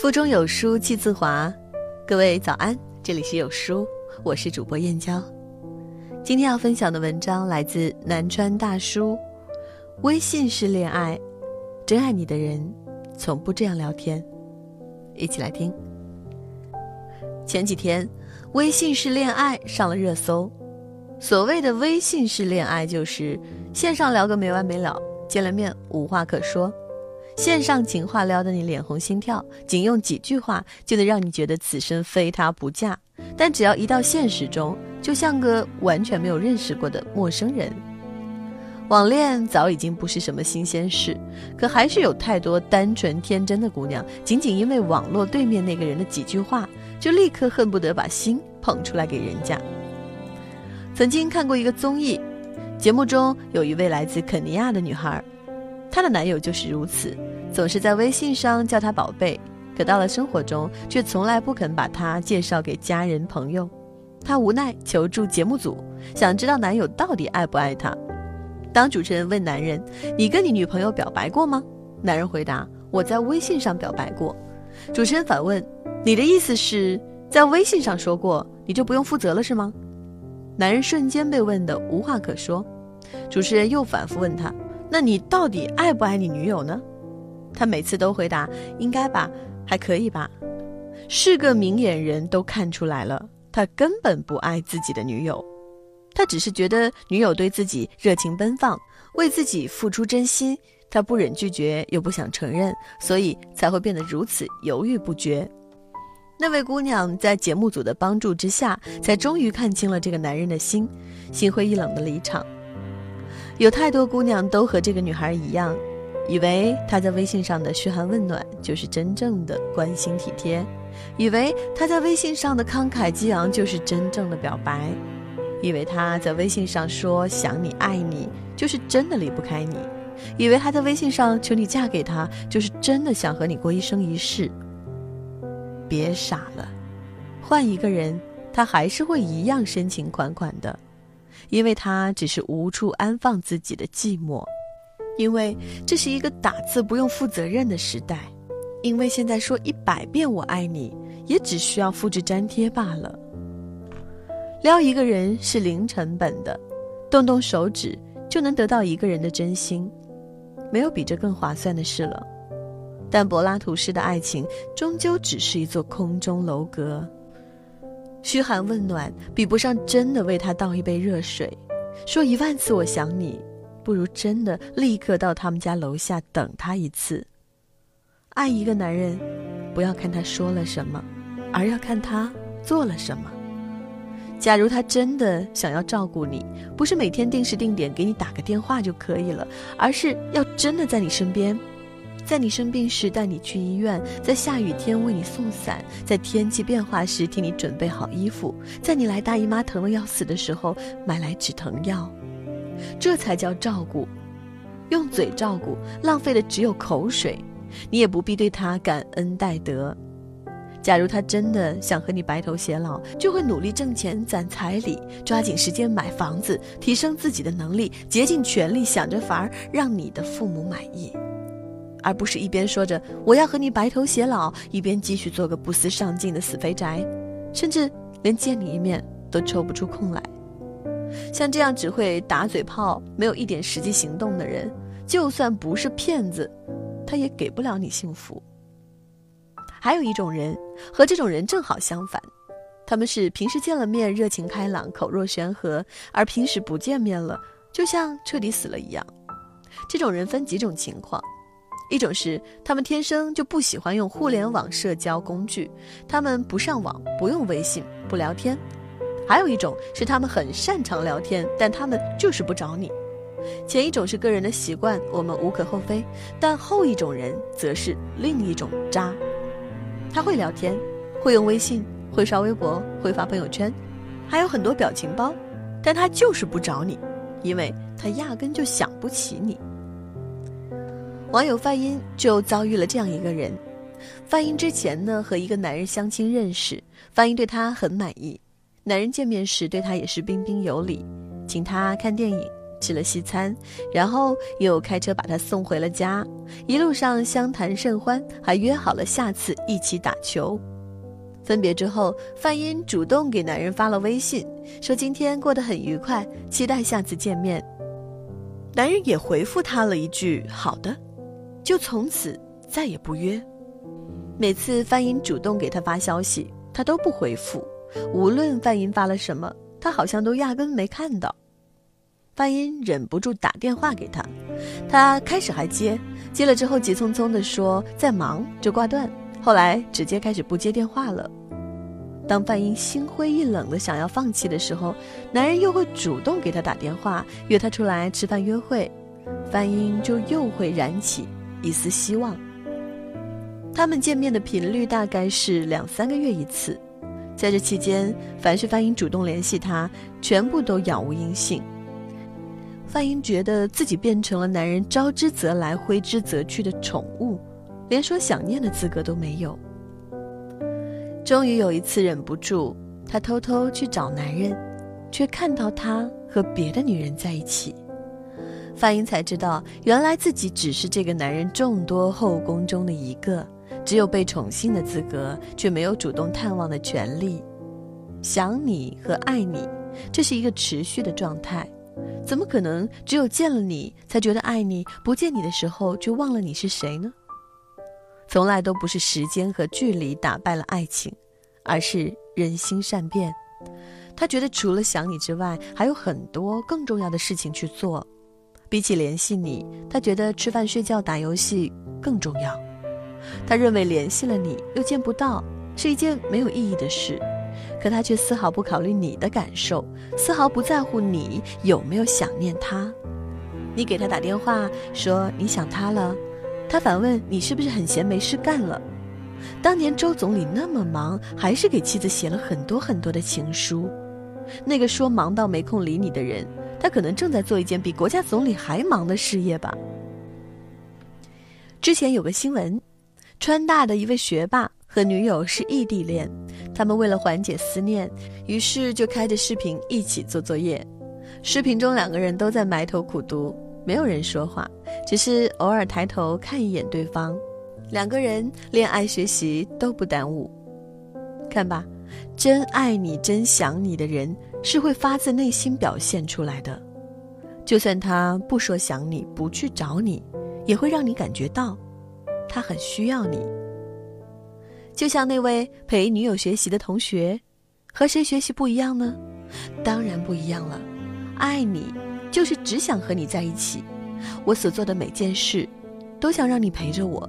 腹中有书气自华，各位早安，这里是有书，我是主播燕娇。今天要分享的文章来自南川大叔。微信式恋爱，真爱你的人从不这样聊天。一起来听。前几天，微信式恋爱上了热搜。所谓的微信式恋爱，就是线上聊个没完没了，见了面无话可说。线上情话撩得你脸红心跳，仅用几句话就能让你觉得此生非他不嫁。但只要一到现实中，就像个完全没有认识过的陌生人。网恋早已经不是什么新鲜事，可还是有太多单纯天真的姑娘，仅仅因为网络对面那个人的几句话，就立刻恨不得把心捧出来给人家。曾经看过一个综艺，节目中有一位来自肯尼亚的女孩，她的男友就是如此。总是在微信上叫她宝贝，可到了生活中却从来不肯把她介绍给家人朋友。她无奈求助节目组，想知道男友到底爱不爱她。当主持人问男人：“你跟你女朋友表白过吗？”男人回答：“我在微信上表白过。”主持人反问：“你的意思是，在微信上说过，你就不用负责了是吗？”男人瞬间被问得无话可说。主持人又反复问他：“那你到底爱不爱你女友呢？”他每次都回答：“应该吧，还可以吧。”是个明眼人都看出来了，他根本不爱自己的女友，他只是觉得女友对自己热情奔放，为自己付出真心，他不忍拒绝又不想承认，所以才会变得如此犹豫不决。那位姑娘在节目组的帮助之下，才终于看清了这个男人的心，心灰意冷的离场。有太多姑娘都和这个女孩一样。以为他在微信上的嘘寒问暖就是真正的关心体贴，以为他在微信上的慷慨激昂就是真正的表白，以为他在微信上说想你爱你就是真的离不开你，以为他在微信上求你嫁给他就是真的想和你过一生一世。别傻了，换一个人，他还是会一样深情款款的，因为他只是无处安放自己的寂寞。因为这是一个打字不用负责任的时代，因为现在说一百遍我爱你，也只需要复制粘贴罢了。撩一个人是零成本的，动动手指就能得到一个人的真心，没有比这更划算的事了。但柏拉图式的爱情终究只是一座空中楼阁，嘘寒问暖比不上真的为他倒一杯热水，说一万次我想你。不如真的立刻到他们家楼下等他一次。爱一个男人，不要看他说了什么，而要看他做了什么。假如他真的想要照顾你，不是每天定时定点给你打个电话就可以了，而是要真的在你身边，在你生病时带你去医院，在下雨天为你送伞，在天气变化时替你准备好衣服，在你来大姨妈疼得要死的时候买来止疼药。这才叫照顾，用嘴照顾，浪费的只有口水。你也不必对他感恩戴德。假如他真的想和你白头偕老，就会努力挣钱攒彩礼，抓紧时间买房子，提升自己的能力，竭尽全力想着法儿让你的父母满意，而不是一边说着我要和你白头偕老，一边继续做个不思上进的死肥宅，甚至连见你一面都抽不出空来。像这样只会打嘴炮、没有一点实际行动的人，就算不是骗子，他也给不了你幸福。还有一种人和这种人正好相反，他们是平时见了面热情开朗、口若悬河，而平时不见面了，就像彻底死了一样。这种人分几种情况：一种是他们天生就不喜欢用互联网社交工具，他们不上网、不用微信、不聊天。还有一种是他们很擅长聊天，但他们就是不找你。前一种是个人的习惯，我们无可厚非；但后一种人则是另一种渣。他会聊天，会用微信，会刷微博，会发朋友圈，还有很多表情包，但他就是不找你，因为他压根就想不起你。网友范音就遭遇了这样一个人。范音之前呢和一个男人相亲认识，范音对他很满意。男人见面时对他也是彬彬有礼，请他看电影，吃了西餐，然后又开车把他送回了家。一路上相谈甚欢，还约好了下次一起打球。分别之后，范英主动给男人发了微信，说今天过得很愉快，期待下次见面。男人也回复她了一句“好的”，就从此再也不约。每次范英主动给他发消息，他都不回复。无论范英发了什么，他好像都压根没看到。范英忍不住打电话给他，他开始还接，接了之后急匆匆地说在忙，就挂断。后来直接开始不接电话了。当范英心灰意冷的想要放弃的时候，男人又会主动给他打电话，约他出来吃饭约会，范英就又会燃起一丝希望。他们见面的频率大概是两三个月一次，在这期间，凡是范英主动联系他，全部都杳无音信。范英觉得自己变成了男人招之则来、挥之则去的宠物，连说想念的资格都没有。终于有一次忍不住，他偷偷去找男人，却看到他和别的女人在一起。范英才知道，原来自己只是这个男人众多后宫中的一个，只有被宠幸的资格，却没有主动探望的权利。想你和爱你，这是一个持续的状态，怎么可能只有见了你才觉得爱你，不见你的时候就忘了你是谁呢？从来都不是时间和距离打败了爱情，而是人心善变。他觉得除了想你之外，还有很多更重要的事情去做。比起联系你，他觉得吃饭、睡觉、打游戏更重要。他认为联系了你又见不到，是一件没有意义的事。可他却丝毫不考虑你的感受，丝毫不在乎你有没有想念他。你给他打电话说你想他了。他反问：“你是不是很闲没事干了？”当年周总理那么忙，还是给妻子写了很多很多的情书。那个说忙到没空理你的人，他可能正在做一件比国家总理还忙的事业吧。之前有个新闻，川大的一位学霸和女友是异地恋，他们为了缓解思念，于是就开着视频一起做作业。视频中两个人都在埋头苦读。没有人说话，只是偶尔抬头看一眼对方。两个人恋爱学习都不耽误。看吧，真爱你、真想你的人是会发自内心表现出来的。就算他不说想你，不去找你，也会让你感觉到，他很需要你。就像那位陪女友学习的同学，和谁学习不一样呢？当然不一样了，爱你。就是只想和你在一起，我所做的每件事，都想让你陪着我。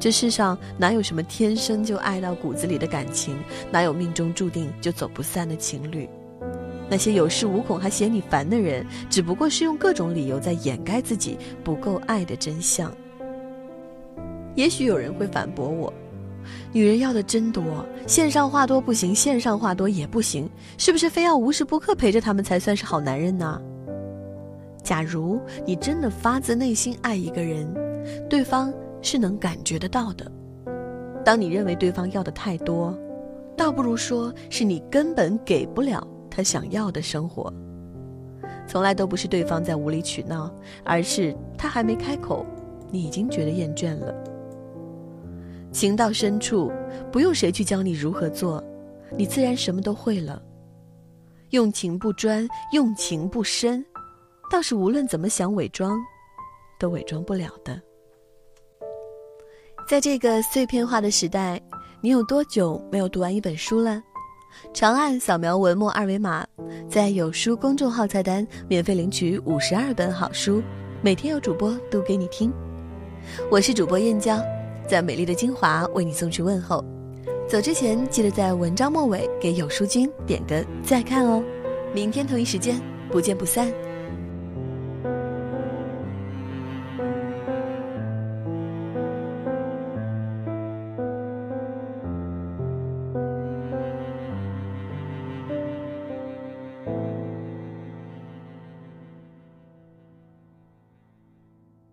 这世上哪有什么天生就爱到骨子里的感情，哪有命中注定就走不散的情侣？那些有恃无恐还嫌你烦的人，只不过是用各种理由在掩盖自己不够爱的真相。也许有人会反驳我：女人要的真多，线上话多不行，线上话多也不行，是不是非要无时不刻陪着他们才算是好男人呢？假如你真的发自内心爱一个人，对方是能感觉得到的。当你认为对方要的太多，倒不如说是你根本给不了他想要的生活。从来都不是对方在无理取闹，而是他还没开口，你已经觉得厌倦了。情到深处，不用谁去教你如何做，你自然什么都会了。用情不专，用情不深。倒是无论怎么想伪装，都伪装不了的。在这个碎片化的时代，你有多久没有读完一本书了？长按扫描文末二维码，在有书公众号菜单免费领取五十二本好书，每天有主播读给你听。我是主播燕娇，在美丽的金华为你送去问候。走之前记得在文章末尾给有书君点个再看哦。明天同一时间不见不散。